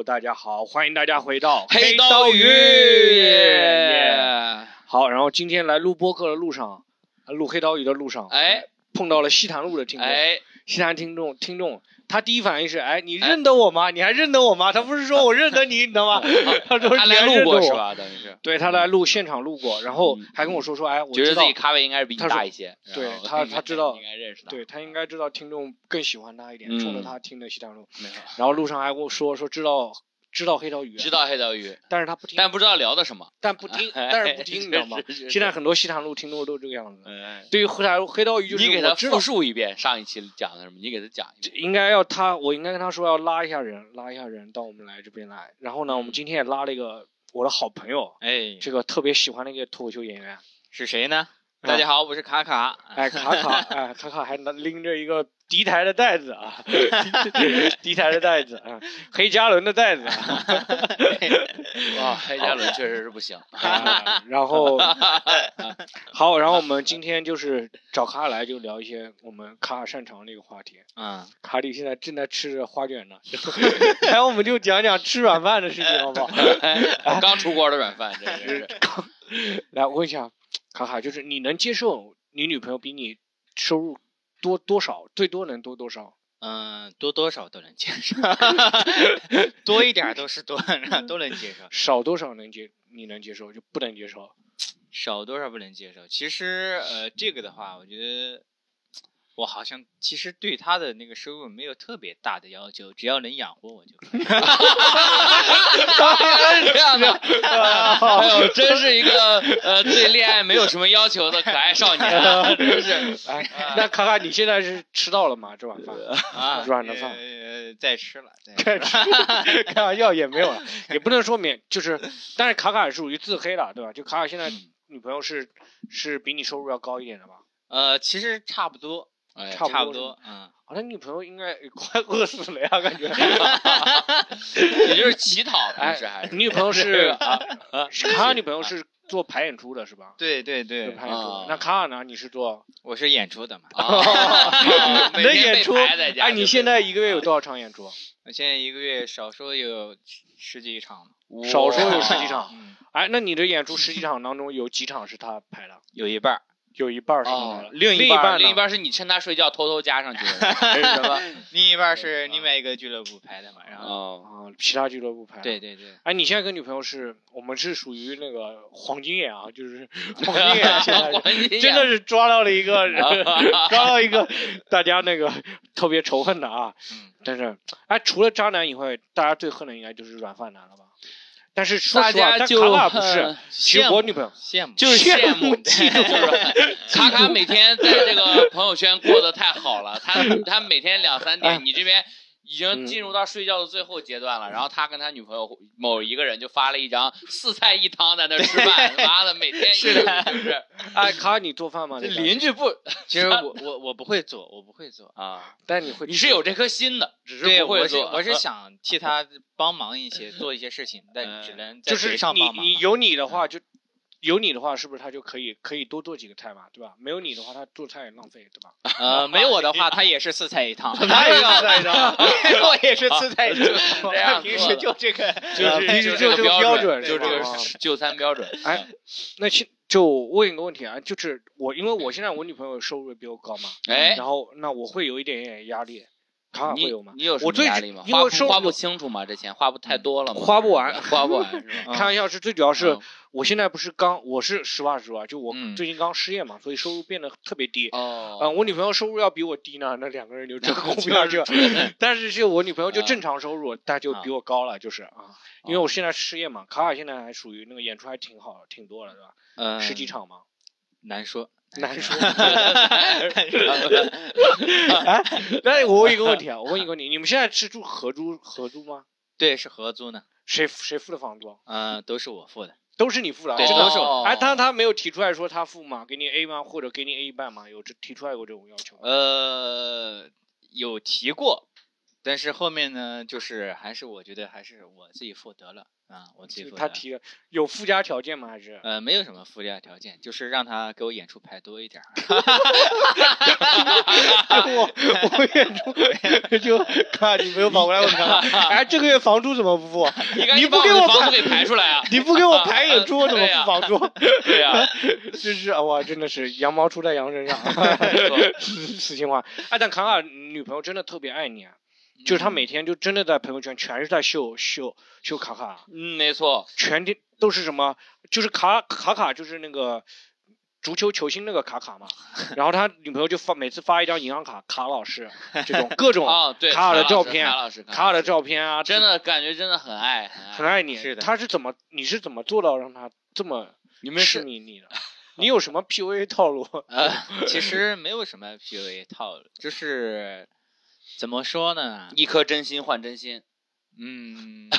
Hello 大家好，欢迎大家回到黑刀刀鱼。耶好，然后今天来录播客的路上，呃录黑刀鱼的路上，哎。碰到了西坛路的听众，哎，西坛听众听众，他第一反应是，哎，你认得我吗？你还认得我吗？他不是说 我认得你，你知道吗？他说他来录？过是吧？等于是对他来录现场录过，然后嗯还跟我说说，哎，我觉得自己，咖位应该是比你大一些，对他他知道应该认识他，对他应该知道听众更喜欢他一点，嗯冲着他听的西单路，然后路上还跟我说说知道知道黑刀鱼，知道黑刀鱼，但是他不听，但不知道聊的什么，但不听，但是不听，你知道吗？现在很多西坛路听众都这个样子。嗯，对于黑刀黑刀鱼，就是你给他我复述一遍上一期讲的什么，你给他讲一遍。应该要他，我应该跟他说要拉一下人，拉一下人到我们来这边来。然后呢，我们今天也拉了一个我的好朋友，哎，这个特别喜欢的一个脱口秀演员，是谁呢？啊大家好，我是卡卡。哎，卡卡，哎，卡卡还能拎着一个敌台的袋子啊，敌台的袋子啊，黑加仑的袋子。啊，哇，黑加仑确实是不行，啊然后好，然后我们今天就是找卡卡来就聊一些我们卡卡擅长的一个话题。嗯，卡里现在正在吃着花卷呢，然后我们就讲讲吃软饭的事情，好不好？刚出锅的软饭，这是。来，我问一下，卡卡，就是你能接受你女朋友比你收入多多少？最多能多多少？嗯，多多少都能接受，多一点都是多，都能接受，少多少能接？你能接受就不能接受？少多少不能接受。其实，呃，这个的话，我觉得我好像其实对他的那个收入没有特别大的要求，只要能养活我就可以。这样的。哎呦，真是一个呃对恋爱没有什么要求的可爱少年啊，真是。哎，那卡卡，你现在是吃到了吗？这碗饭？啊，软的饭呃，再吃了，再开吃开玩笑也没有了，也不能说免，就是，但是卡卡是属于自黑了，对吧？就卡卡现在女朋友是是比你收入要高一点的吧？呃，其实差不多，哎差不多嗯。好像女朋友应该快 饿死了呀，感觉。也就是乞讨，哎平时还是你女朋友是啊，是卡尔女朋友是做排演出的是吧？对对做对，排演出啊。那卡尔呢？你是做？我是演出的嘛。啊，每天被能演出？哎，你现在一个月有多少场演出？我现在一个月少说有十几场，少说有十几场。嗯，哎，那你的演出十几场当中有几场是他排的？有一半儿。有一半儿是另另一半另一半是你趁他睡觉偷偷加上去的，是什么？另一半是另外一个俱乐部拍的嘛，然后哦，啊，其他俱乐部排。对。对对，哎，你现在跟女朋友是我们是属于那个黄金眼啊，就是 黄金眼，现在是真的是抓到了一个人，抓到一个大家那个特别仇恨的啊。嗯，但是，哎，除了渣男以外，大家最恨的应该就是软饭男了吧？但是说大实话，家就但卡卡不是，其实羡慕我女朋友羡慕就是羡慕嫉妒 卡卡每天在这个朋友圈过得太好了，他他每天两三哎点，你这边已嗯经进入到睡觉的最后阶段了，然后他跟他女朋友某一个人就发了一张四菜一汤在那吃饭，妈的每天是的就是 哎，卡尔你做饭吗？这邻居不，其实我 我我不会做，我不会做。啊，但你会你是有这颗心的，只是不会做。我是想替他帮忙一些，做一些事情，但只能在就是你帮忙嘛。你有你的话就。有你的话，是不是他就可以可以多做几个菜嘛，对吧？没有你的话，他做菜也浪费，对吧？呃，没有我的话，他也是四菜一汤，他也是四菜一汤 我也是四菜一汤，平时就这个，就是平时就这这个标准就这个就餐标准。哎，那现就问一个问题啊，就是我因为我现在我女朋友收入比我高嘛，哎，然后那我会有一点点压力，卡会有吗？你有什我最么压力吗？花花不清楚吗？这钱花不太多了吗？花不完花不完 是吧？开玩笑是最主要是嗯我现在不是刚我是实话实说啊，就我嗯最近刚失业嘛，所以收入变得特别低。哦，嗯，我女朋友收入要比我低呢，那两个人就真过不下去了。但是就我女朋友就正常收入，她就比我高了，就是啊，因为我现在失业嘛，卡卡现在还属于那个演出还挺好，挺多了，对吧？嗯，十几场嘛，难说，难说。难说。哎，那我问一个问题啊，我问一个问题，你们现在是住合租合租吗？对，是合租呢，谁谁付的房租？嗯，都是我付的。都是你付的啊，对这个都是我哎，他他没有提出来说他付吗？给你 A 吗？或者给你 A 一半吗？有这提出来过这种要求吗？呃，有提过，但是后面呢，就是还是我觉得还是我自己负责了啊，我自己负责。他提了有附加条件吗？还是？呃，没有什么附加条件，就是让他给我演出排多一点儿。我我演出 就看你没有跑过来，问他，哎，这个月房租怎么不付？你不给我房租给排出来啊？你不给我排演出，我怎么付房租？对呀，这是哇，真的是羊毛出在羊身上，实心话。哎，但卡卡女朋友真的特别爱你啊。就是他每天就真的在朋友圈全是在秀秀秀卡卡，嗯，没错，全天都是什么，就是卡卡卡就是那个足球球星那个卡卡嘛，然后他女朋友就发每次发一张银行卡，卡老师 这种各种啊，对，卡尔的照片，卡老师，卡尔的照片啊，真的感觉真的很爱很爱你，是的，他是怎么你是怎么做到让他这么你们是你你的，你有什么 PUA 套路？呃，其实没有什么 PUA 套路，就是。怎么说呢？一颗真心换真心，嗯，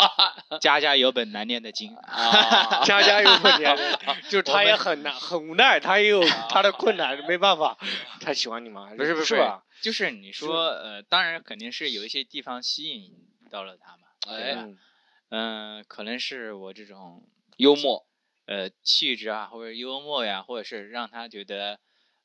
家家有本难念的经啊，家家有本难念，就是他也很难很无奈，他也有他的困难，没办法。他喜欢你吗？不是不是吧？就是你说呃，当然肯定是有一些地方吸引到了他嘛。哎，嗯，可能是我这种幽默，呃，气质啊，或者幽默呀，或者是让他觉得。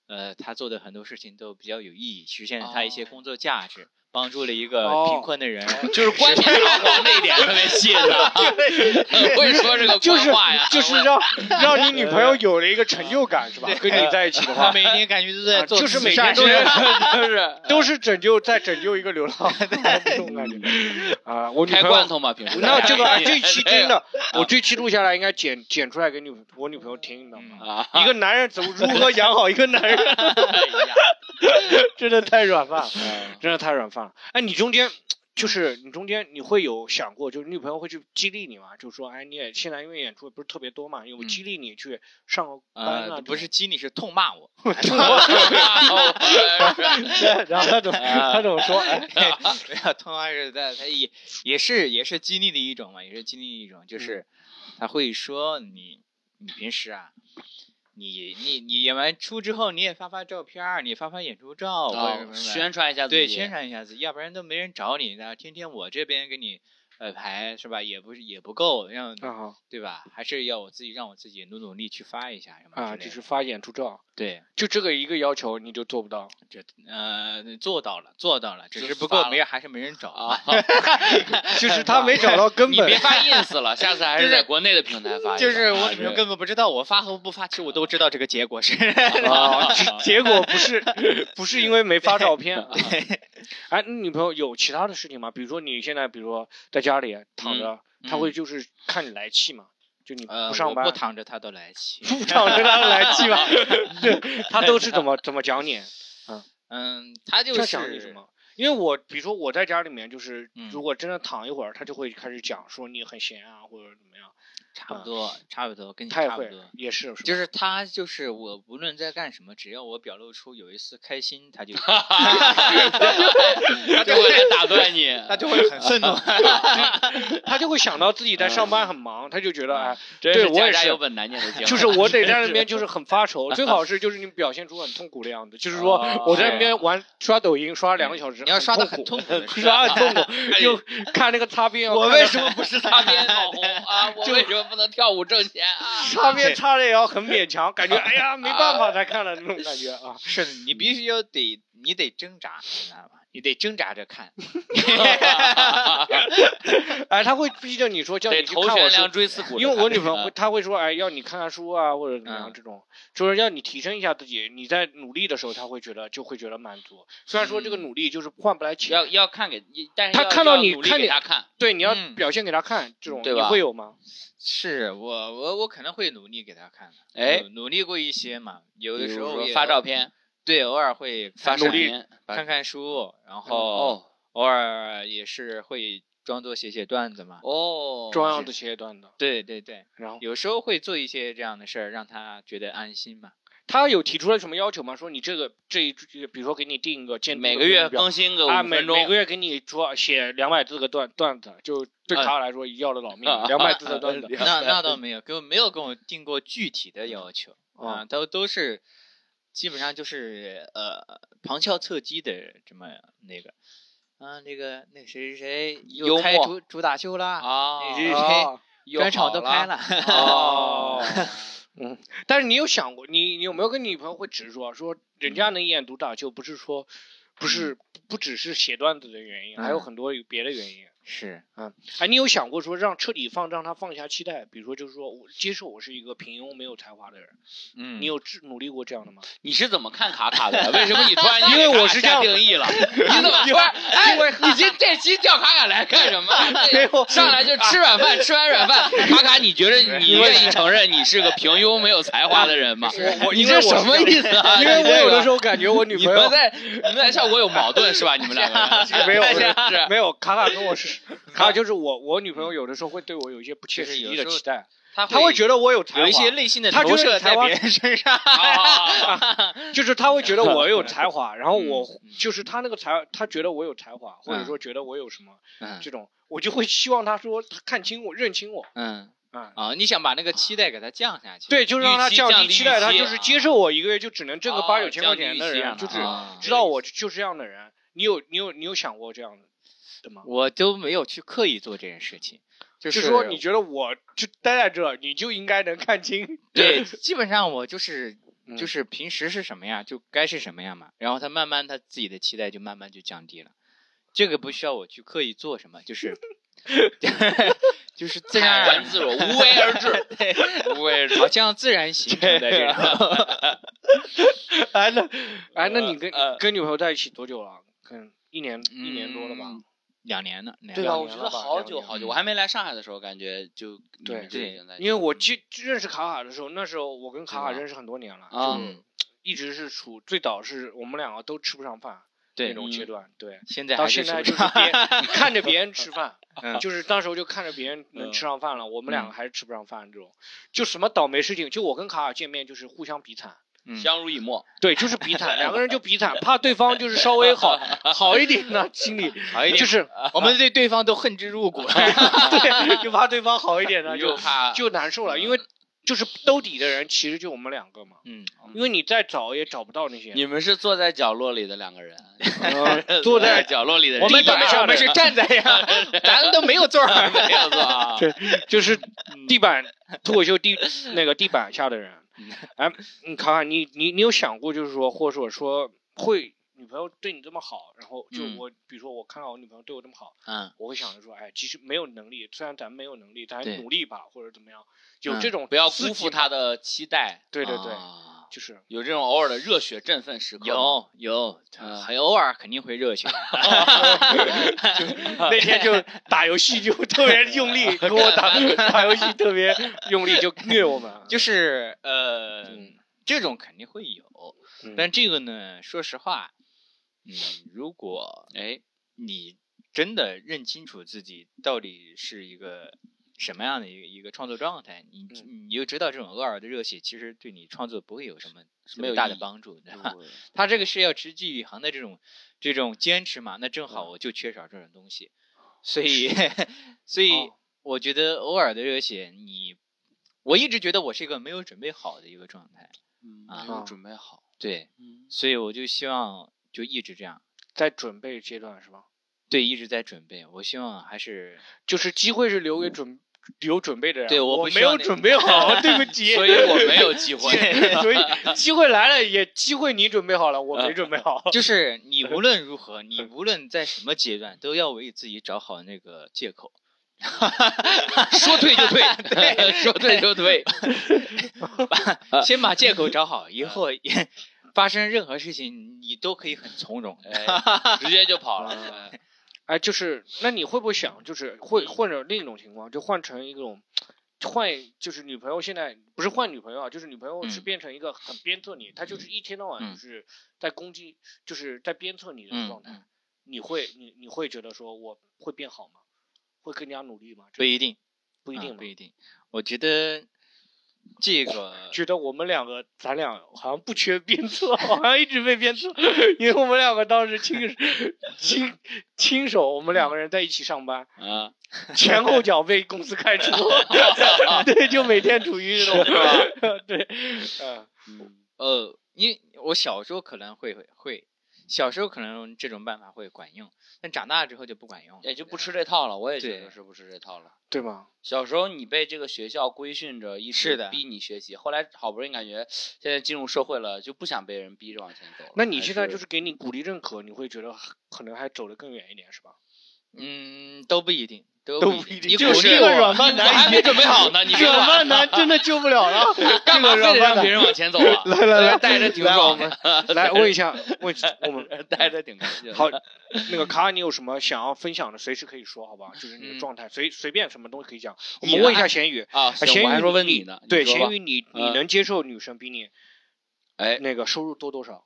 呃，他做的很多事情都比较有意义，实现了他一些工作价值，帮助了一个贫困的人，就是冠冕堂皇那一点特别吸引他。会 说这个官话呀，就是让让你女朋友有了一个成就感，是吧？跟你在一起的话，每天感觉都在做，就是每天都是都是都是拯救，在拯救一个流浪这种感觉啊！我女朋友开罐头嘛，平时那这个这期真的，我这期录下来应该剪剪出来给女我女朋友听，你知道吗？一个男人怎么如何养好一个男人？真的太软饭了，真的太软饭了。哎，你中间就是你中间你会有想过，就是女朋友会去激励你吗？就是说，哎，你也现在因为演出也不是特别多嘛，有激励你去上个班啊？不是激励，是痛骂我。然后他怎么他怎么说？哎，痛骂是在他也也是也是激励的一种嘛，也是激励一种，就是他会说你你平时啊。你你你演完出之后，你也发发照片儿，你发发演出照，宣传一下自己，对，宣传一下自己，要不然都没人找你呢，天天我这边给你。呃，排是吧？也不是也不够，让对吧？还是要我自己让我自己努努力去发一下，啊，就是发演出照。对，就这个一个要求你就做不到，这呃做到了，做到了，只是不过没还是没人找啊。就是他没找到根本。你别发 ins 了，下次还是在国内的平台发。就是我女朋友根本不知道我发和不发，其实我都知道这个结果是。啊，结果不是 不是因为没发照片。哎，你女朋友有其他的事情吗？比如说你现在，比如说在。家里躺着，他会就是看你来气嘛？就你不上班，不躺着他都来气，不躺着他都来气吧？他都是怎么怎么讲你？嗯 嗯，他就是讲你什么？因为我比如说我在家里面，就是如果真的躺一会儿，他就会开始讲说你很闲啊，或者怎么样。差不多，差不多，跟你差不多，也是，就是他，就是我，无论在干什么，只要我表露出有一丝开心，他就，他就会来打断你，他就会很 愤怒，他就会想到自己在上班很忙，他就觉得哎，对我也是有本难念的经，就是我得在那边就是很发愁，最好是就是你表现出很痛苦的样子，就是说我在那边玩刷抖音刷两个小时，你要刷的很痛苦，刷很痛苦，就看那个擦边，我为什么不是擦边网红啊？我为什么？不能跳舞挣钱啊！擦边擦的也要很勉强，感觉哎呀没办法才看了那种感觉啊！是的，你必须要得，你得挣扎，知道吗？你得挣扎着看。哎，他会逼着你说叫你去看我书，因为我女朋友会，他会说哎要你看看书啊或者怎么样这种，就是要你提升一下自己。你在努力的时候，他会觉得就会觉得满足。虽然说这个努力就是换不来钱，要要看给，但是他看到你看给他看，对，你要表现给他看，这种你会有吗？是我我我可能会努力给他看的，哎，努力过一些嘛，有的时候发照片，对，偶尔会发视频看看书，然后偶尔也是会装作写写段子嘛，哦，装样子写写段子，对对对，然后有时候会做一些这样的事儿，让他觉得安心嘛。他有提出来什么要求吗？说你这个这一比如说给你定一个监每个月更新个啊，每每个月给你说写两百字个段段子，就对他来说要了老命，两百字的段子。那那倒没有，给我没有跟我定过具体的要求啊，都都是基本上就是呃旁敲侧击的这么那个。啊，那个那谁谁谁幽又开主主打秀啦，啊，那谁专场都好开了。哦，嗯，但是你有想过，你你有没有跟你女朋友会直说，说人家能演独打秀，不是说不是不只是写段子的原因，还有嗯很多有别的原因。是，哎，你有想过说让彻底放让他放下期待，比如说就是说我接受我是一个平庸没有才华的人，嗯，你有致努力过这样的吗？你是怎么看卡卡的？为什么你突然 因为我是这样定义了？你怎么突然？哎，你今这期叫卡卡来干什么？没有上来就吃软饭，吃完软饭，卡卡，你觉得你愿意承认你是个平庸没有才华的人吗？我你这什么意思啊？因为我有的时候。感觉我女朋友们在你们在效果有矛盾是吧？你们两个没有没有卡卡跟我是卡卡就是我我女朋友有的时候会对我有一些不切实际的期待，他她会觉得我有才华，有一些内心的投射在别人身上。啊 就是他会觉得我有才华，然后我嗯就是他那个才，他觉得我有才华，或者说觉得我有什么嗯这种，我就会希望他说他看清我、认清我嗯啊。啊，你想把那个期待给他降下去。对，就让他预期降低期待，预期他就是接受我一个月就只能挣个哦八九千块钱的人，就是知道我就是这样的人。你有你有你有想过这样的吗？我都没有去刻意做这件事情，就就是说你觉得我就待在这，你就应该能看清。对，基本上我就是 嗯就是平时是什么样就该是什么样嘛，然后他慢慢他自己的期待就慢慢就降低了，这个不需要我去刻意做什么，就是 就是自然而然然自若，无为而治，对无为而治。好像自然形成的这种。哎，那哎，那你跟呃跟女朋友在一起多久了？跟一年一年多了吧？嗯两年了，两对啊，年了我觉得好久好久，我还没来上海的时候，感觉就对对们就已经在因为我记认识卡卡的时候，那时候我跟卡卡认识很多年了，啊。就 一直是处最早是我们两个都吃不上饭那种阶段，对，现在到现在就是别 看着别人吃饭，嗯就是当时候就看着别人能吃上饭了，我们两个嗯。还是吃不上饭这种，就什么倒霉事情，就我跟卡卡见面就是互相比惨。嗯相濡以沫，对，就是比惨，两个人就比惨，怕对方就是稍微好 好一点呢，心里好一点，就是我们对对方都恨之入骨。对，就怕对方好一点呢，就就怕就难受了，因为就是兜底的人其实就我们两个嘛，嗯，因为你再找也找不到那些你们是坐在角落里的两个人，呃坐在角落里的人，我们地板上的我们是站在呀，咱都没有座儿。没有座啊。对就是地板脱口秀地那个地板下的人，哎，你看看你你你有想过就是说，或者说说会女朋友对你这么好，然后就嗯。我比如说我看到我女朋友对我这么好，嗯，我会想着说，哎，其实没有能力，虽然咱没有能力，咱对。努力吧，或者怎么样，有嗯这种不要辜负她的期待，对对对，啊就是有这种偶尔的热血振奋时刻。有有，嗯很偶尔肯定会热血。那天就打游戏就特别用力，跟我打打游戏特别用力，就虐我们。就是呃，嗯这种肯定会有，嗯但这个呢，说实话，嗯，如果哎，你真的认清楚自己到底是一个什么样的一个一个创作状态，你嗯。你就知道这种偶尔的热血其实对你创作不会有什么特没有大的帮助，对吧？他这个是要持之以恒的这种这种坚持嘛，那正好我就缺少这种东西，所以 所以哦。我觉得偶尔的热血，你我一直觉得我是一个没有准备好的一个状态，嗯，啊没。有准备好。对，嗯，所以我就希望就一直这样，在准备阶段是吧？对，一直在准备，我希望还是就是机会是留给准有准备的人，对我没有准备好，对不起。所以我没有机会。所以 机会来了也机会你准备好了，我没准备好。就是你无论如何，你无论在什么阶段，都要为自己找好那个借口。说退就退，说退就退。先把借口找好，以后发生任何事情，你都可以很从容。哎，直接就跑了。哎哎，就是那你会不会想，就是会或者另一种情况，就换成一种换，就是女朋友现在不是换女朋友啊，就是女朋友是嗯变成一个很鞭策你，她就是一天到晚嗯就是在攻击，就是在鞭策你的嗯状态嗯。你会你你会觉得说我会变好吗？会更加努力吗？不一定，不一定不一定。我觉得这个 觉得我们两个，咱俩好像不缺鞭策，好 像一直被鞭策，因为我们两个当时亲亲亲手，我们两个人在一起上班，啊，前后脚被公司开除，对，就每天处于这种，对，嗯。嗯呃，因为我小时候可能会会会，小时候可能这种办法会管用，但长大之后就不管用，也就不吃这套了。我也觉得是不吃这套了。对吗？小时候你被这个学校规训着，一直是逼你学习，后来好不容易感觉现在进入社会了，就不想被人逼着往前走了。那你现在就是给你鼓励认可，你会觉得可能还走得更远一点，是吧？嗯，都不一定，都都不不一定你就是鼓励我这个软饭男还没准备好呢，你软饭男真的救不了了，干嘛非得让别人往前走啊？来来来带着挺来我爽们的，来问一下，问我们带着挺开心。好，那个卡，你有什么想要分享的，随时可以说，好吧？就是你的嗯状态，随随便什么东西可以讲。我们问一下咸鱼，啊，啊咸鱼我还说问你呢，对，咸鱼，你你嗯能接受女生比你哎，那个收入多多少？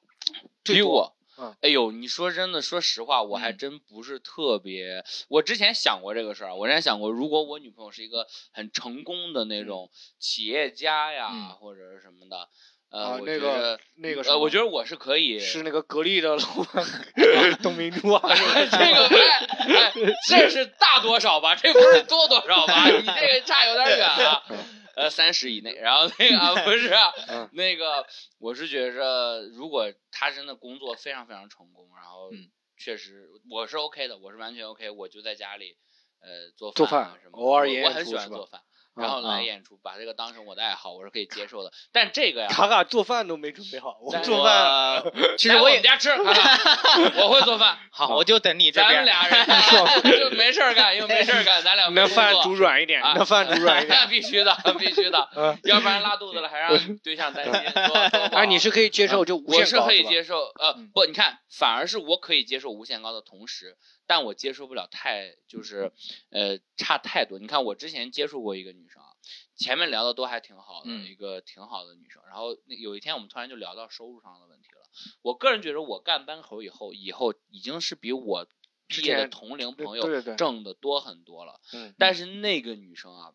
比我嗯，哎呦，你说真的，说实话，我还嗯真不是特别。我之前想过这个事儿，我之前想过，如果我女朋友是一个很成功的那种企业家呀，嗯或者是什么的，呃，那个那个什么我觉得我是可以。是那个格力的老板 董明珠啊，这个哎哎，这是大多少吧？这不是多多少吧？你这个差有点远啊。呃，三十以内，然后那个啊 不是啊嗯。那个，我是觉着，如果他真的工作非常非常成功，然后嗯。确实我是 OK 的，我是完全 OK，我就在家里呃做做饭饭啊什么，偶尔也我我很喜欢做饭，然后来啊演出，把这个当成我的爱好，我是可以接受的。但这个呀，卡卡做饭都没准备好，我但做饭其实我也们家吃，我会做饭。好，我就等你这咱边。们俩人 就没事儿干，因为没事儿干，咱俩那饭煮软一点，啊那饭煮软一点。必须的，必须的，嗯，要不然拉肚子了还让对象担心。多多不好哎，你是可以接受就无我是可以接受，呃嗯，不，你看，反而是我可以接受无限高的同时，但我接受不了太就是，呃，差太多。你看，我之前接触过一个女生啊，前面聊的都还挺好的，嗯一个挺好的女生，然后那有一天我们突然就聊到收入上的问题了。我个人觉得，我干班口以后，以后已经是比我之毕业的同龄朋友挣的多很多了。嗯，但是那个女生啊，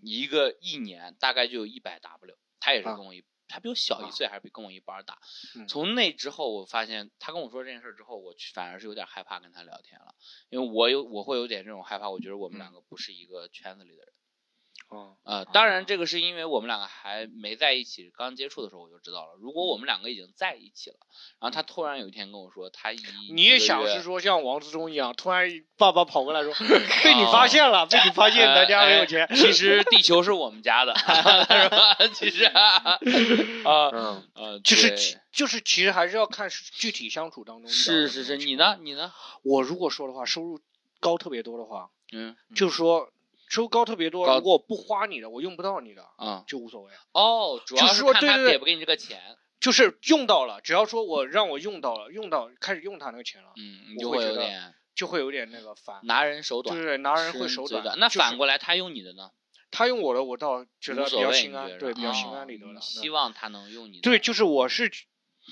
一个一年大概就有一百 W，她也是啊跟我一，她比我小啊一岁，还是比跟我一班儿大。嗯从那之后，我发现他跟我说这件事之后，我反而是有点害怕跟他聊天了，因为我有我会有点这种害怕，我觉得我们嗯两个不是一个圈子里的人。哦，呃，当然这个是因为我们两个还没在一起，刚接触的时候我就知道了。如果我们两个已经在一起了，然后他突然有一天跟我说，他一你也想是说。像王思聪一样，突然爸爸跑过来说 被你发现了，被你发现咱家很有钱。哎其实地球是我们家的，是吧？其实啊，啊嗯，呃，就是其就是其实还是要看具体相处当中的是是是？你呢？你呢？我如果说的话，收入高特别多的话，嗯就是说收入高特别多，如果我不花你的，我用不到你的，啊就无所谓。哦，主要是看对对对他给不给你这个钱，就是用到了，只要说我让我用到了，用到开始用他那个钱了，嗯，你就会有点就会有点那个烦，拿人手短，就是拿人会手短。那反过来，他用你的呢？他用我的，我倒觉得比较心安，对，比较心哦安理得了。你希望他能用你的。对，就是我是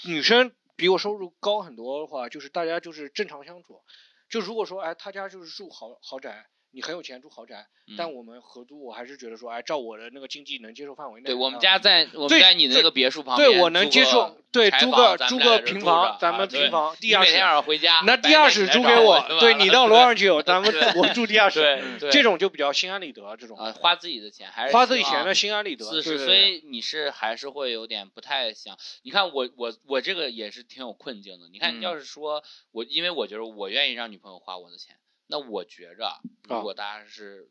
女生比我收入高很多的话，就是大家就是正常相处。就如果说哎，他家就是住豪豪宅，你很有钱住豪宅，但嗯我们合租，我还是觉得说哎，照我的那个经济能接受范围内。对我们啊家在我们在你的那个别墅旁边，对我能接受，对租个租个平房咱们平房地下室每天，晚上回家，那地下室租给我，对你到楼上去有，咱们对我住地下室，这种就比较心安理得，这种啊，花自己的钱还是花自己钱的心安理得。四十对对对岁你是还是会有点不太想，你看我我我这个也是挺有困境的。你看，嗯要是说我，因为我觉得我愿意让女朋友花我的钱，那我觉着啊如果大家是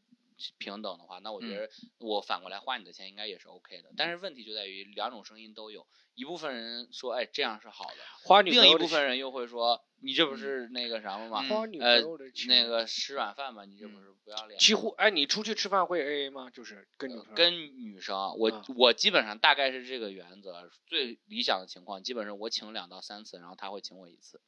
平等的话，那我觉嗯得我反过来花你的钱应该也是 OK 的。但是问题就在于两种声音都有，一部分人说哎这样是好的，花女朋另一部分人又会说你这不是那个什么吗？嗯花女那个吃软饭嘛，你这不是不要脸？几乎哎，你出去吃饭会 A A 吗？就是跟女朋友跟女生啊，我、啊我基本上大概是这个原则，最理想的情况，基本上我请两到三次，然后他会请我一次，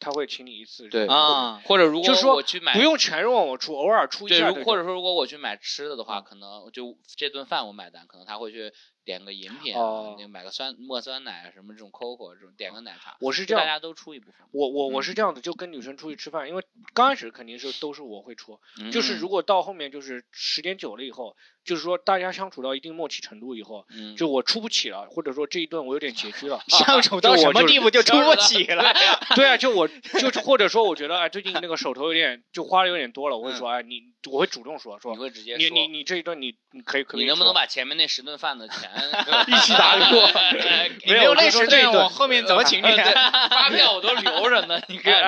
他会请你一次，对啊，或者如果就是说我去买不用全让我出，偶尔出一，下对或者说如果我去买吃的的话，嗯可能就这顿饭我买单，可能他会去点个饮品啊，哦。那个买个酸墨酸奶啊什么这种 COCO 这种，点个奶茶，我是这样，大家都出一部分，我我我嗯。是这样子，就跟女生出去吃饭，因为刚开始肯定是都是我会出，就是嗯。如果到后面就是时间久了以后，就是说大家相处到一定默契程度以后，嗯，就我出不起了，或者说这一顿我有点拮据了 相处到什么地步就出不起了。对啊，就我就或者说我觉得哎最近那个手头有点就花的有点多了，我会说哎你我会主动说说你会直接你说你你这一顿你你可以可以你能不能把前面那十顿饭的钱 一起打给我。你没有类似这这种，我后面怎么请你？对 发票我都留着呢，你看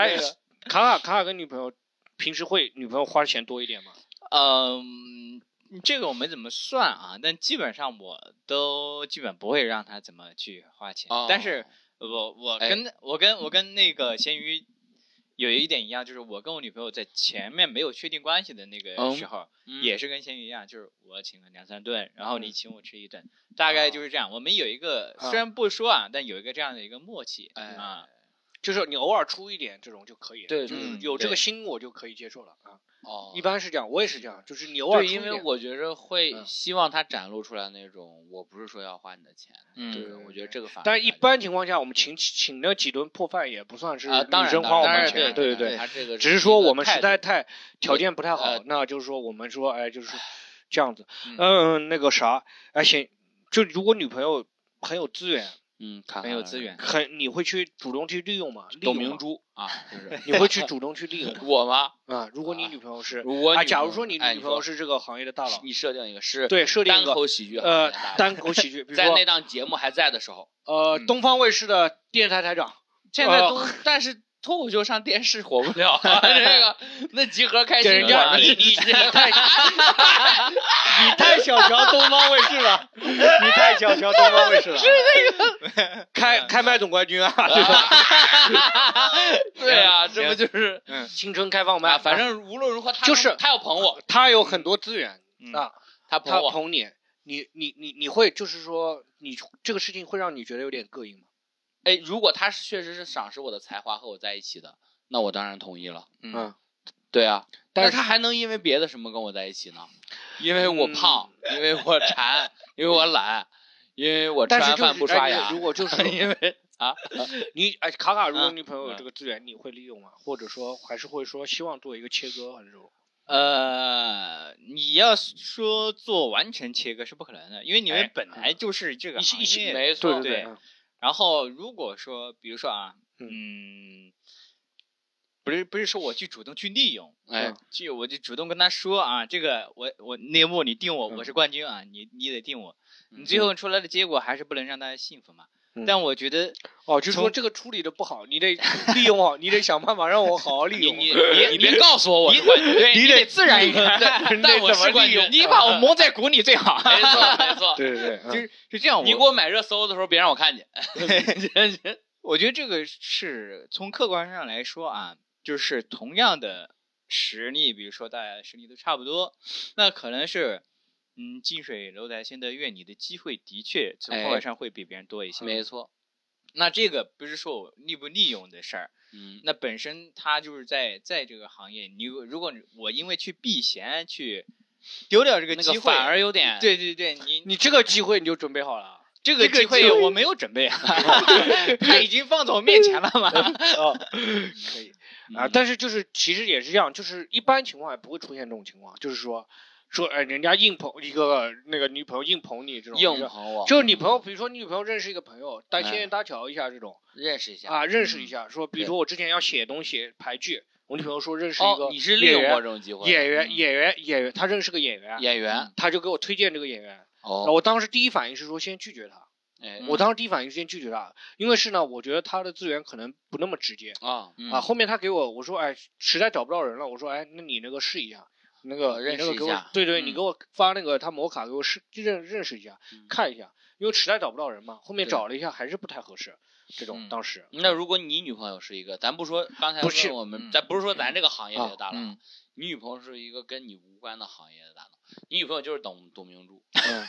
卡卡卡卡跟女朋友平时会女朋友花钱多一点吗？嗯，这个我没怎么算啊，但基本上我都基本不会让他怎么去花钱。哦但是我我哎跟、我跟我跟那个咸鱼有一点一样，就是我跟我女朋友在前面没有确定关系的那个嗯时候，嗯也是跟咸鱼一样，就是我请了两三顿，然后你嗯请我吃一顿，大概就是这样。我们有一个啊虽然不说啊，但有一个这样的一个默契哎啊。就是你偶尔出一点这种就可以，对就是嗯有这个心我就可以接受了啊。哦，一般是这样，我也是这样，就是你偶尔对，因为。我觉着会嗯。希望他展露出来那种，我不是说要花你的钱，嗯这个我觉得这个反但是一般情况下，我们请请那几顿破饭也不算是女生花我们钱，对对对。他这个。只是说我们实在太条件不太好呃，那就是说我们说哎就是 这样子，嗯。嗯，那个啥，哎行，就如果女朋友很有资源，嗯，卡很有资源很你会去主动去利用吗？董，明珠啊，就是 你会去主动去利用 我吗？啊？如果你女朋友是我啊，假如说你哎女朋友是这个行业的大佬，你设定一个是对，设定单一个口喜剧呃单口喜剧，在那档节目还在的时候，呃嗯东方卫视的电视台台长，呃现在都但是脱口秀上电视火不了啊，这个 那集合开心给人家馆你你 你太你太小瞧东方卫视了，你太小瞧东方卫视了，是那个开开麦总冠军啊，对吧？对啊，这不就是青春开放麦，啊？反正无论如何，他就是他要捧我，他有很多资源嗯啊，他捧我，捧你，你你你你会就是说你这个事情会让你觉得有点膈应吗？哎，如果他是确实是赏识我的才华和我在一起的，那我当然同意了。嗯，对啊，但是他还能因为别的什么跟我在一起呢？因为我胖，因为我馋，因为我懒，因为我吃完饭不刷牙。如果就是 因为啊，你哎卡卡，如果嗯女朋友有嗯这个资源，你会利用吗？或者说还是会说希望做一个切割还是这种？呃，你要说做完全切割是不可能的，因为你们哎本来就是这个一起一起行业。没错，对嗯然后如果说，比如说啊，嗯，不是不是说我去主动去利用，哎，去我就主动跟他说啊，这个我我内幕你定我，我是冠军啊，你你得定我，你最后出来的结果还是不能让大家幸福嘛。嗯但我觉得哦，就是说这个处理的不好，你得 利用好，你得想办法让我好好利用。你你 你你别告诉我我你是冠军，你得你得自然一点，你但我是冠用，你把我蒙在鼓里最好。没错没错。对对对，嗯就是是这样，你给我买热搜的时候，别让我看见。我觉得这个是从客观上来说啊，就是同样的实力，比如说大家实力都差不多，那可能是，嗯，近水楼台先得月，你的机会的确从客哎观上会比别人多一些。没错，那这个不是说我利不利用的事儿，嗯，那本身他就是在在这个行业，你如果我因为去避嫌去丢掉这个机会，那个反而有点对对对，你你这个机会你就准备好了。这个机会我没有准备啊，他已经放在我面前了嘛。哦，可以啊，嗯但是就是其实也是这样，就是一般情况下不会出现这种情况，就是说说哎，人家硬捧一个那个女朋友硬捧你这种，硬捧我，就是女朋友，比如说你女朋友认识一个朋友，搭哎线搭桥一下这种认识一下。啊，认识一下，说比如说我之前要写东西排剧，我女朋友说认识一哦个，你是利用演员过这种机会？演员嗯演员演员，他认识个演员，演员他就给我推荐这个演员，哦，我当时第一反应是说先拒绝他，哎我当时第一反应是先拒绝他，因为是呢，我觉得他的资源可能不那么直接。啊，嗯啊，后面他给我我说，哎，实在找不到人了，我说，哎，那你那个试一下，那个呃认识一下，对对，嗯。你给我发那个他摩卡给我试认认识一下，嗯。看一下，因为实在找不到人嘛，后面找了一下还是不太合适，这种嗯。当时那如果你女朋友是一个，咱不说刚才不是问我们，嗯咱不是说咱这个行业里的大佬，嗯。你女朋友是一个跟你无关的行业的大佬，你女朋友就是董董明珠，嗯，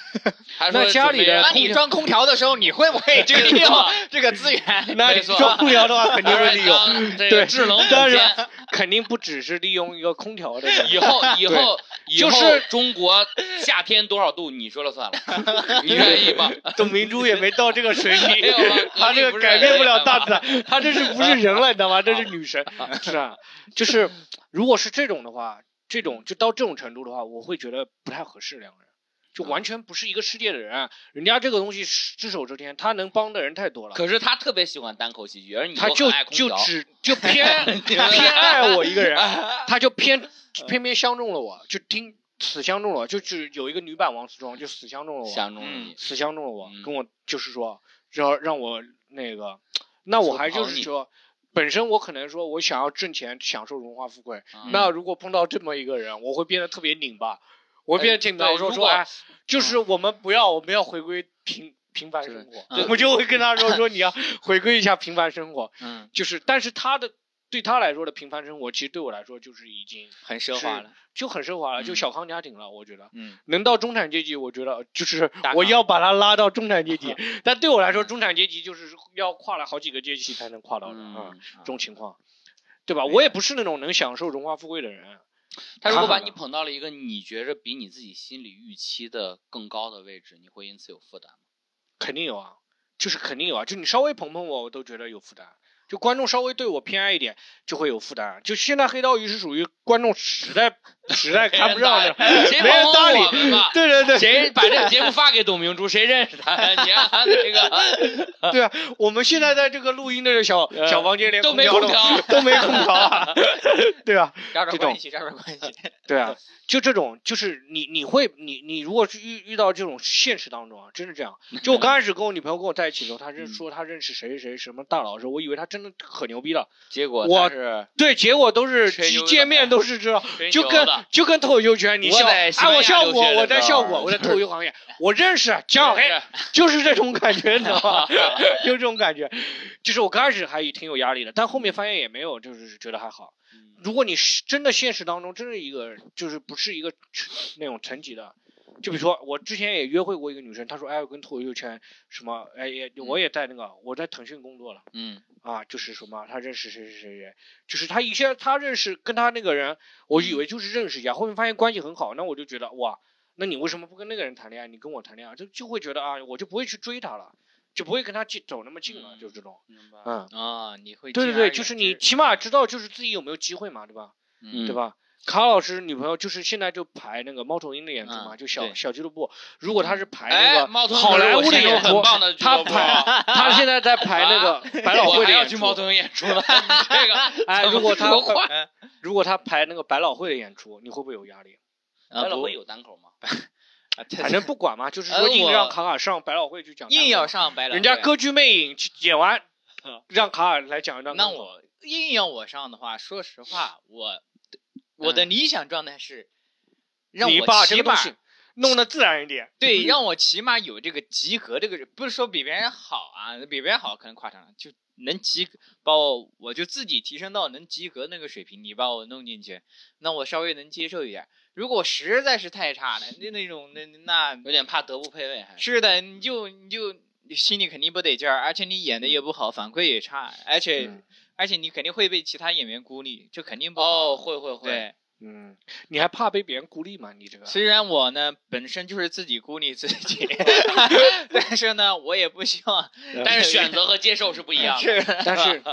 她那说家里的那你装空调的时候，你会不会就利用这个资源？那装空调的话肯定会利用，对个制冷 当补然，肯定不只是利用一个空调的，以后 以后以后就是中国夏天多少度你说了算了，你愿意吗？董明珠也没到这个水平吗，她这个改变不了大自然，她这是不是人了，你知道吗？这是女神，是啊，就是如果是这种的话，这种就到这种程度的话，我会觉得不太合适，两个人就完全不是一个世界的人，人家这个东西是只手遮天，他能帮的人太多了。可是他特别喜欢单口喜剧，而你又他就就只就偏 偏爱我一个人，他就偏 偏偏相中了我，就听死相中了我，就只有一个女版王思聪就死相中了我，相中了嗯你，死相中了我，嗯跟我就是说让让我那个，那我还就是说。本身我可能说，我想要挣钱，享受荣华富贵。啊那如果碰到这么一个人，我会变得特别拧巴，我会变得挺我说说，哎，就是我们不要，我们要回归平平凡生活。嗯我就会跟他说说，你要回归一下平凡生活。嗯，就是，但是他的对他来说的平凡生活，其实对我来说就是已经很奢华了。就很奢华了，就嗯小康家庭了。我觉得嗯，能到中产阶级，我觉得就是 我要把他拉到中产阶级。但对我来说，中产阶级就是要跨了好几个阶级才能跨到的啊，嗯，这种情况，对吧？我也不是那种能享受荣华富贵的人。他如果把 你捧到了一个你觉着比你自己心理预期的更高的位置，你会因此有负担吗？肯定有啊，就是肯定有啊，就你稍微捧捧我，我都觉得有负担。就观众稍微对我偏爱一点，就会有负担。就现在黑刀鱼是属于观众实在 实在看不上的，谁没人捧搭理我们？对对对，谁把这个节目发给董明珠？谁认识他？你让他那个对啊，我们现在在这个录音的小呃小房间里都没空空调都都没空调啊，对啊，这种关系，这种关系。对啊，就这种，就是你你会你你如果是遇遇到这种现实当中啊，真是这样。就我刚开始跟我女朋友跟我在一起的时候，她认说她认识谁谁谁什么大佬的时候，我以为她真的可牛逼了，结果我是对，结果都是见面都是知道，就跟就跟脱口秀圈，你笑，哎，我效果，留学的我在笑过，我在脱口秀 行业，我认识姜小黑，就是这种感觉，你知道吧？就这种感觉，就是我刚开始还挺有压力的，但后面发现也没有，就是觉得还好。如果你是真的现实当中真是一个，就是不是一个那种层级的，就比如说我之前也约会过一个女生，她说哎，我跟脱口秀圈什么，哎也我也在那个我在腾讯工作了。嗯啊，就是什么，她认识谁谁谁谁，就是她以前她认识跟她那个人，我以为就是认识一下，后面发现关系很好，那我就觉得哇，那你为什么不跟那个人谈恋爱？你跟我谈恋爱，就就会觉得啊，我就不会去追她了，就不会跟他近走那么近了，嗯就这种，明白嗯，啊，你会对对对，就是你起码知道就是自己有没有机会嘛，对吧？嗯对吧？卡老师女朋友就是现在就排那个猫头鹰的演出嘛，嗯就小小俱乐部。如果他是排那哎，个好莱坞的演出，他排他现在在排那个 百老汇的演出。还要去猫头鹰演出呢，这个 哎，如果他如果他排那个百老汇的演出，你会不会有压力？啊百老汇有单口吗？反正不管嘛，就是呃说硬让卡卡上百老汇去讲，硬要上百老，人家歌剧魅影演完嗯，让卡卡来讲一段。那我硬要我上的话，说实话，我我的理想状态是让我起码这个东西弄得自然一点。对，让我起码有这个及格这个，不是说比别人好啊，比别人好可能夸张了，就能及格，把我我就自己提升到能及格那个水平，你把我弄进去，那我稍微能接受一点。如果实在是太差了，那那种那那有点怕德不配位，还是是的，你就你就你心里肯定不得劲儿，而且你演的也不好，反馈也差，而且、嗯而且你肯定会被其他演员孤立，这肯定不好。哦，会会会，对，嗯，你还怕被别人孤立吗？你这个虽然我呢本身就是自己孤立自己，但是呢，我也不希望。但是选择 和接受是不一样的。是，但是，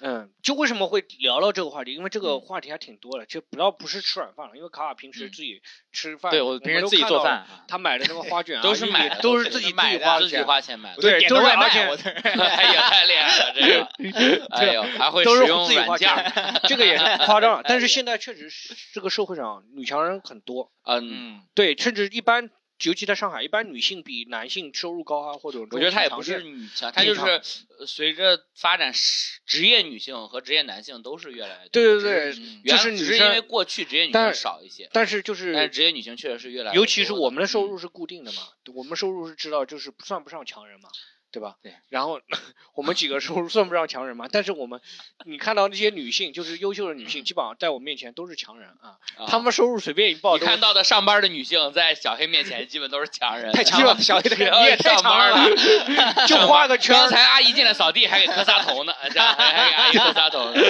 嗯，就为什么会聊到这个话题？因为这个嗯话题还挺多的，就不要不是吃软饭了，因为卡卡平时嗯自己吃饭，对我平时自己做饭啊，他买的那个花卷啊，都是买的都是自己买的自己花钱买的，对点个外卖，都是而且我这 哎呀，太厉害了，这个，哎呦，还会使用自己花软件钱，这个也是夸张了。但是现在确实是这个社会上女强人很多，嗯，嗯，对，甚至一般，尤其在上海，一般女性比男性收入高啊，或者我觉得她也不是女强，她就是呃随着发展，职职业女性和职业男性都是越来越多。对对对就是女只是因为过去职业女性少一些，但是就但是是，职业女性确实是越来越多，尤其是我们的收嗯入是固定的嘛，我们收入是知道就是算不上强人嘛，对吧？对。然后 我们几个收入 算不上强人嘛，但是我们，你看到那些女性，就是优秀的女性，基本上在我面前都是强人啊，啊她们收入随便一报都你看到的上班的女性在小黑面前基本都是强人，太强了，小黑 你也太上强班了了。就画个圈刚才阿姨进来扫地还给磕仨头呢，这样还还给阿姨磕仨头呢。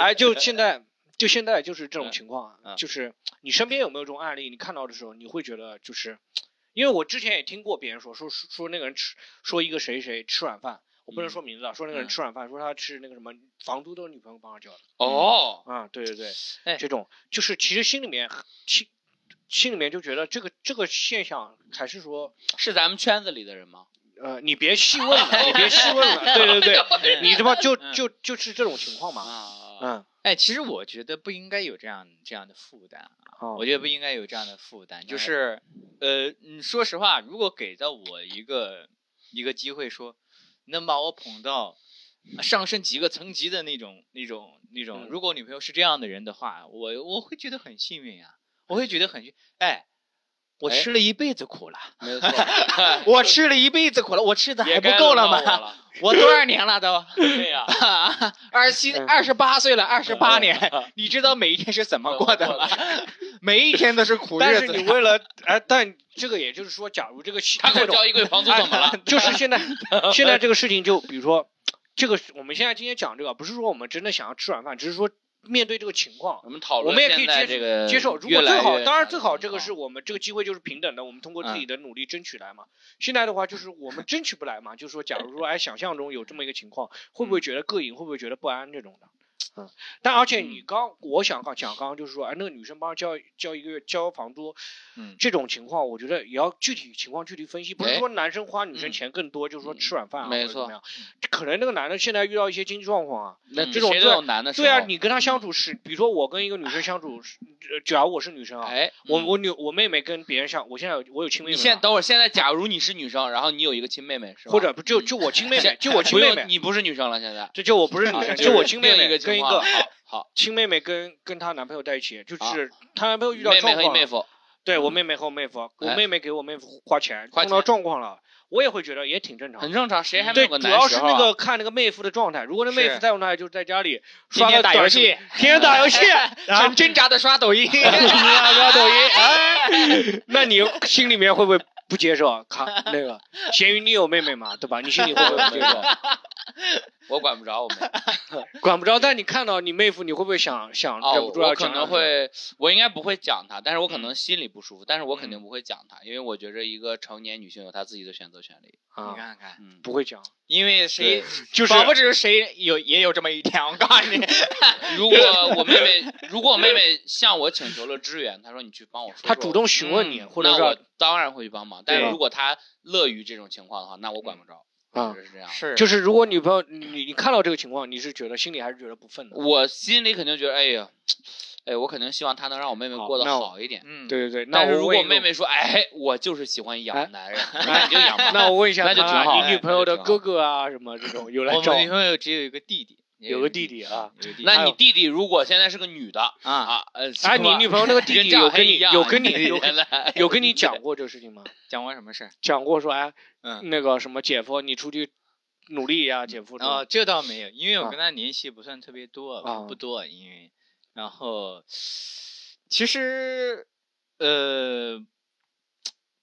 哎，就现在，就现在就是这种情况啊，嗯就是你身边有没有这种案例？你看到的时候，你会觉得就是，因为我之前也听过别人说说说那个人吃说一个谁谁吃软饭，我不能说名字啊，说那个人嗯吃软饭，说他吃那个什么房租都是女朋友帮他交的哦，啊，对对对，哎这种就是其实心里面心心里面就觉得这个这个现象还是说，是咱们圈子里的人吗？呃，你别细问了，你别细问了，对对对，你他妈就嗯就就是这种情况嘛，啊，嗯，哎，其实我觉得不应该有这样这样的负担啊，哦我觉得不应该有这样的负担。就哎是，呃，嗯说实话，如果给到我一个一个机会说，能把我捧到上升几个层级的那种那种那种，嗯如果女朋友是这样的人的话，我我会觉得很幸运呀、我会觉得很幸，哎，我哎吃了一辈子苦了，没错，我吃了一辈子苦了，我吃的还也不够了吗？我多少年了都？对呀，二十七、嗯二十八岁了，二十八年，你知道每一天是怎么过的吗？每一天都是苦但是日子。你为了哎，但这个也就是说，假如这个系他给我交一个月房租怎么了？就是现在现在这个事情，就比如说这个，我们现在今天讲这个，不是说我们真的想要吃软饭，只是说面对这个情况。我们讨论我们也可以接这个接受，如果最好，当然最好，这个是我们这个机会就是平等的，我们通过自嗯己的努力争取来嘛。现在的话，就是我们争取不来嘛，就是说，假如说哎，想象中有这么一个情况，会不会觉得膈应，会不会觉得不安这种的？嗯，但而且你刚，我想刚讲刚刚就是说，哎，那个女生帮交交一个月交房租，嗯这种情况，我觉得也要具体情况具体分析，不是哎说男生花女生嗯钱更多，就是说吃软饭啊，怎么样，可能那个男的现在遇到一些经济状况啊，那这种这种对有难的。对啊，你跟他相处是，比如说我跟一个女生相处是，呃假如我是女生啊，哎，嗯我我女我妹妹跟别人相，我现在有我有亲妹妹嘛，你现在等会儿，现在假如你是女生，然后你有一个亲妹妹，是吧？或者不就就我亲妹妹，就我亲妹妹，用你不是女生了，现在这就我不是女啊生，就我亲妹另一个妹跟一个好好，亲妹妹跟跟她男朋友在一起，就是她男朋友遇到状况了，和妹夫，对我妹妹和我妹夫，我哎妹妹给我妹夫花钱，碰到状况了，我也会觉得也挺正常。很正常，谁还没对，有个主要是那个看那个妹夫的状态。如果那妹夫在状态，就在家里刷个短视打游戏，天天打游戏，啊。很挣扎的刷抖音。刷抖音，哎，那你心里面会不会不接受？看那个咸鱼，你有妹妹吗，对吧？你心里会不会不接受？我管不着，我妹。管不着，但你看到你妹夫，你会不会想想忍哦不，住要我可？能会，我应该不会讲他，但是我可嗯能心里不舒服，但是我肯定嗯不会讲他，因为我觉着一个成年女性有她自己的选择权利。你啊，看看，嗯，不会讲，因为谁就是保不准谁有也有这么一天。我告诉你，如果我妹妹，如果我妹妹向我请求了支援，她说你去帮我说说，他主动询问你，嗯或者那我当然会去帮忙。但是如果她乐于这种情况的话，那我管不着。啊是这样。是就是如果女朋友你你你看到这个情况，你是觉得心里还是觉得不忿的？我心里肯定觉得，哎呀，哎，我肯定希望她能让我妹妹过得好好一点。嗯，对对对，那但是如果妹妹说，哎，我就是喜欢哎养男人，那你就养吧。那我问一下，那就挺他好你女朋友的哥哥啊，什么这种有女朋友只有一个弟弟，有个弟弟啊，那你弟弟如果现在是个女的啊，啊，呃，哎，你女朋友那个弟弟 有跟你有 跟你有跟你讲过这个事情吗？讲过什么事儿？讲过说哎，嗯，那个什么姐夫，你出去努力呀，姐夫。哦，这倒没有，因为我啊跟他联系不算特别多，啊不多，因为然后其实呃，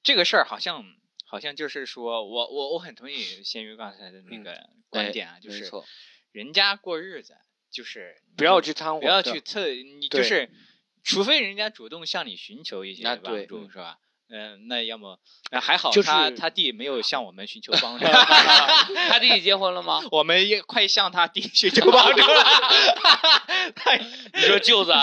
这个事儿好像好像就是说我我我很同意咸鱼刚才的那个观点啊，就是人家过日子就是不要去掺和，不要去测，你就是，除非人家主动向你寻求一些帮助，是吧？嗯、那要么，呃还好就是他他弟没有向我们寻求帮助 他弟弟结婚了吗？我们也快向他弟寻求 帮助了。他你说舅子，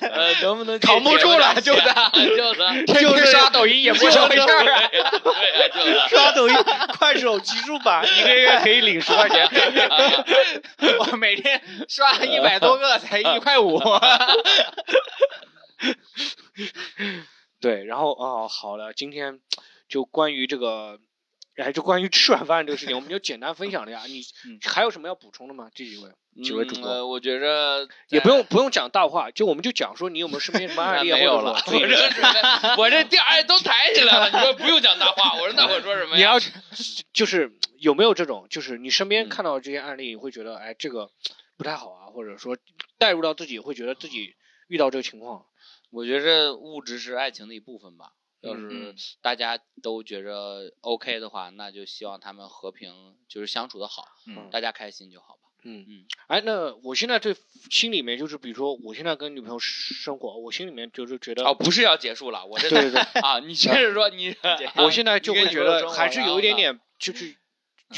呃，能不能扛不住了舅子，舅舅子，天天刷抖音也不是回事儿啊。对啊，舅子。刷抖音快手极速版，一个月可以领十块钱。我每天刷一百多个才一块五。对，然后哦，好了，今天就关于这个，哎，就关于吃软饭这个事情，我们就简单分享了呀。你嗯还有什么要补充的吗？这几位几位主播嗯呃我觉着也不用不用讲大话，就我们就讲说你有没有身边什么案例啊，没有了，我这我这第二都抬起来了。你说不用讲大话，我说那我说什么呀？你要就是有没有这种，就是你身边嗯看到这些案例，你会觉得哎这个不太好啊，或者说带入到自己会觉得自己遇到这个情况，我觉着物质是爱情的一部分吧。要是嗯大家都觉着 OK 的话，那就希望他们和平，就是相处的好，嗯大家开心就好吧。嗯嗯，哎，那我现在对心里面就是，比如说我现在跟女朋友生活，我心里面就是觉得，哦，不是要结束了，我这对对对，啊，你接着说，你我现在就会觉得还是有一点点，就是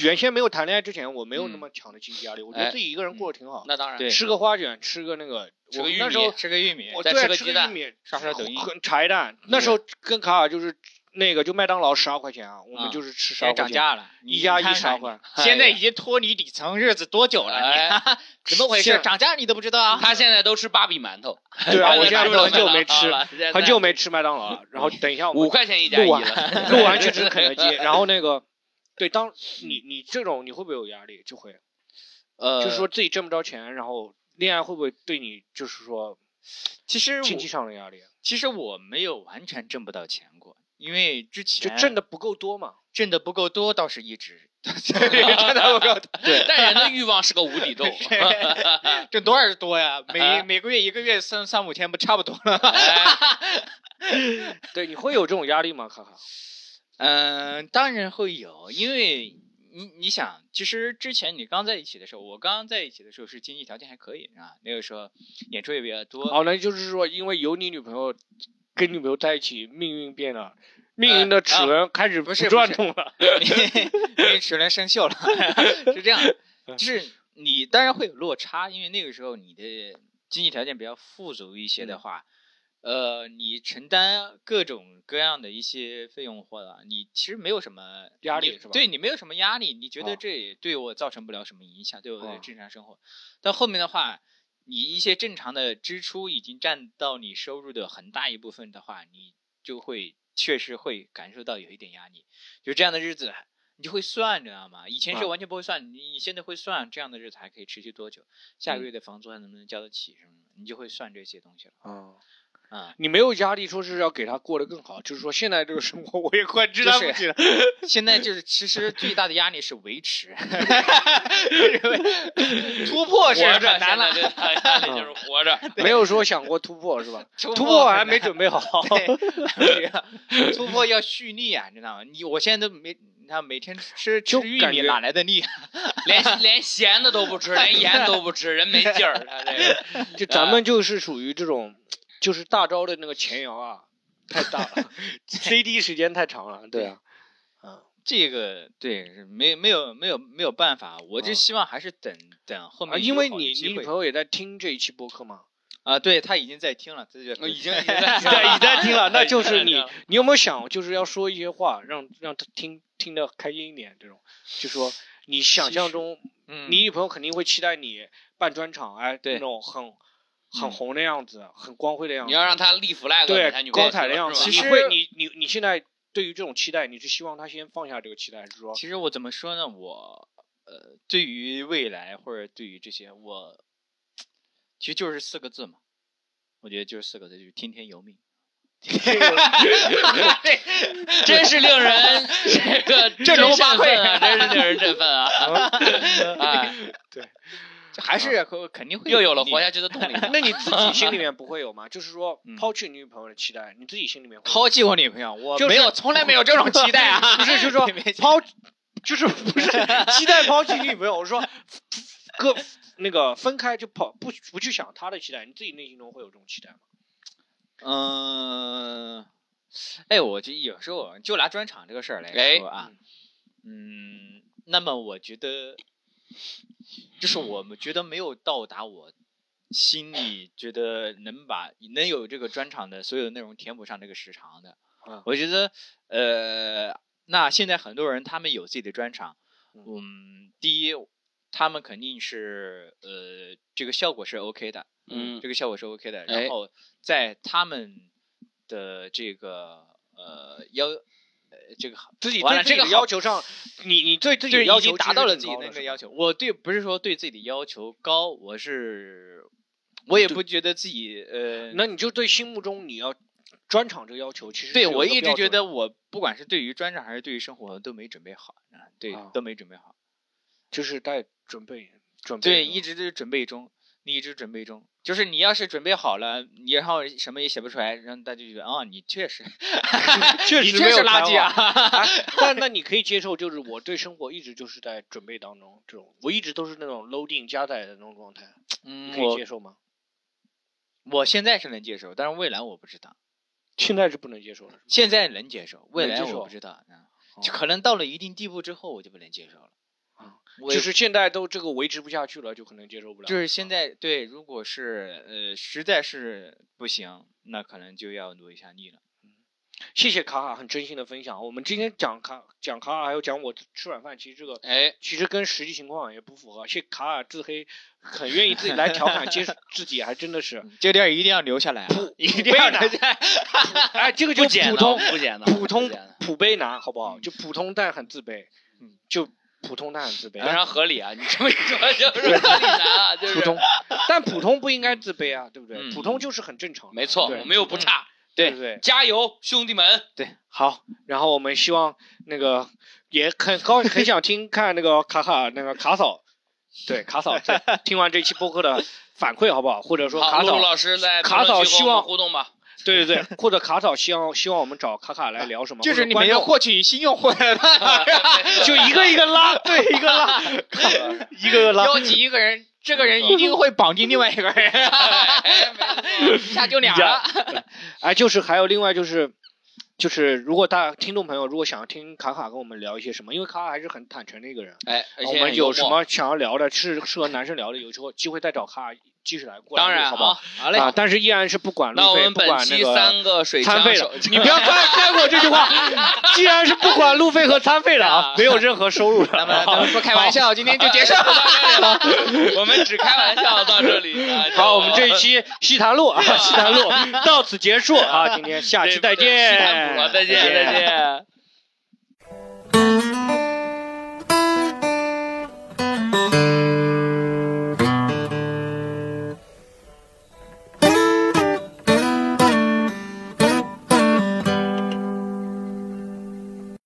原先没有谈恋爱之前，我没有那嗯么强的经济压力，我觉得哎自己一个人过得挺好，那当然，吃个花卷，吃个那个，吃个玉米吃个玉米，我再吃个鸡蛋米，刷刷抖音茶叶蛋。那时候跟卡尔就是那个就麦当劳十二块钱啊，我啊们就是吃十二块钱，涨价了，一加一十二块。现在已经脱离底层日子多久了？哎 你怎么回事？涨价你都不知道啊？他现在都吃芭比馒头。对啊，我现在都很久没吃，很久没吃麦当劳了。然后等一下五块钱一加一了。录完去吃肯德基，然后那个，对，当你你这种你会不会有压力？就会，呃，就是说自己挣不着钱，然后恋爱会不会对你就是说其实经济上的压力？其实我没有完全挣不到钱过，因为之前就挣的不够多嘛？挣的不够多，倒是一直 挣的不够多。对，但人的欲望是个无底洞。挣多少多呀？每啊每个月一个月三三五千不差不多了？哎对，你会有这种压力吗？卡卡？嗯，当然会有，因为你你想，其实之前你刚在一起的时候，我刚刚在一起的时候是经济条件还可以啊，那个时候演出也比较多。哦，那就是说，因为有你女朋友，跟女朋友在一起，命运变了，命运的齿轮开始不是转动了。因为齿轮生锈了，是这样，就是你当然会有落差，因为那个时候你的经济条件比较富足一些的话，呃，你承担各种各样的一些费用或者你其实没有什么压力是吧对你没有什么压力，你觉啊得这也对我造成不了什么影响，对我的啊正常生活。但后面的话，你一些正常的支出已经占到你收入的很大一部分的话，你就会确实会感受到有一点压力。就这样的日子，你就会算，你知道吗？以前是啊完全不会算，你你现在会算这样的日子还可以持续多久，下嗯个月的房租还能不能交得起什么的，你就会算这些东西了。嗯，啊、你没有压力，说是要给他过得更好，就是说现在这个生活我也快支撑不起了。现在就是其实最大的压力是维持，突 破是难了。压力就是活着。没有说想过突破是吧？突突破还没准备好。对，突破要蓄力啊，你知道吗？你我现在都没，你看每天吃就吃玉米哪来的力？连连咸的都不吃，连盐都不吃，人没劲儿。他这个就咱们就是属于这种，就是大招的那个前摇啊，太大了，CD 时间太长了。对啊，嗯，这个对没没有没有没有办法，我就啊希望还是等等后啊，面因为你你女朋友也在听这一期播客吗，啊，对他已经在听了，这就已经已经在 对，已在听了，那就是你你有没有想，就是要说一些话，让让他听听得开心一点，这种，就说你想象中，嗯，你女朋友肯定会期待你办专场，哎，对那种很很嗯红的样子，很光辉的样子，你要让他立 flag，对高彩的样子，其实你会你你你现在对于这种期待，你是希望他先放下这个期待，还是说其实我怎么说呢？我呃，对于未来或者对于这些，我其实就是四个字嘛，我觉得就是四个字，就是听天由命。真是令人 这个振聋发聩啊！真是令人振奋啊！哎，这还是可肯定会又有了活下去的动力。那你自己心里面 不会有吗？就是说嗯抛弃你女朋友的期待，你自己心里面会抛弃我女朋友，我就没有，从来没有这种期待啊！不是，就是说抛，就是不是期待抛弃女朋友，我说哥那个分开就抛不不去想他的期待，你自己内心中会有这种期待吗？嗯，哎，我就有时候就拿专场这个事儿来哎说啊，嗯，那么我觉得，就是我们觉得没有到达我心里觉得能把能有这个专场的所有的内容填补上这个时长的，啊我觉得，呃，那现在很多人他们有自己的专场，嗯。嗯，第一，他们肯定是呃这个效果是 OK 的，嗯。这个效果是 OK 的。哎。然后在他们的这个呃要呃这个自己完对自己的了这个要求上，你你对自己要求达到了自己的那个要求。我对不是说对自己的要求高，我是我也不觉得自己呃，那你就对心目中你要专场这个要求，其实对我一直觉得我不管是对于专场还是对于生活都没准备好啊，对啊都没准备好。就是在准备准备对，一直都是准备中，你一直准备中。就是你要是准备好了，你然后什么也写不出来，然后大家就觉得啊、你确实，确 你确实垃圾啊！啊，但那你可以接受，就是我对生活一直就是在准备当中，这种我一直都是那种 loading 加载的那种状态，可以接受吗？我现在是能接受，但是未来我不知道。现在是不能接受了，现在能接受，未来我不知道。可能到了一定地步之后，我就不能接受了。啊就是现在都这个维持不下去了，就可能接受不了。就是现在对，如果是呃实在是不行，那可能就要努一下力了。谢谢卡卡很真心的分享。我们今天讲卡讲卡卡，还有讲我吃软饭，其实这个哎，其实跟实际情况也不符合。谢谢卡卡自黑，很愿意自己来调侃接自己，还真的是。这点儿一定要留下来啊，一定不要要留下来。哎，这个就普通普普悲男，好不好？嗯就普通但很自卑，嗯就普通但很自卑。非常合理啊！你这么一说 就是合理男啊，就是普通，但普通不应该自卑啊，对不对？嗯普通就是很正常，没错，我们又不差，对不对？加油，兄弟们！对好，然后我们希望那个也很高很想听看那个卡卡那个卡嫂，对卡嫂在 听完这期播客的反馈好不好？或者说，卡嫂老师在卡嫂希望互动吧。对对对，或者卡嫂希望希望我们找卡卡来聊什么？就是你们要获取新用户 就一个一个拉，对，一个拉，一个个拉。邀请一个人，这个人一定会绑定另外一个人，一 下就俩了。哎，就是还有另外就是。就是如果大家听众朋友如果想要听卡卡跟我们聊一些什么，因为卡卡还是很坦诚的一个人，哎，而我且们有什？么想要聊的，是适合男生聊的，有时候机会再找卡卡继续来过来，当然好不好？好嘞，啊，但是依然是不管路费，那我们不本期管那个三个水餐费的，，你不要开开我这句话，既然是不管路费和餐费的啊，没有任何收入的。咱们咱们不开玩笑，今天就结束了。我们只开玩笑到这里。啊 好，我们这一期西坛路啊，西坛路到此结束啊，今天下期再见，再见再见。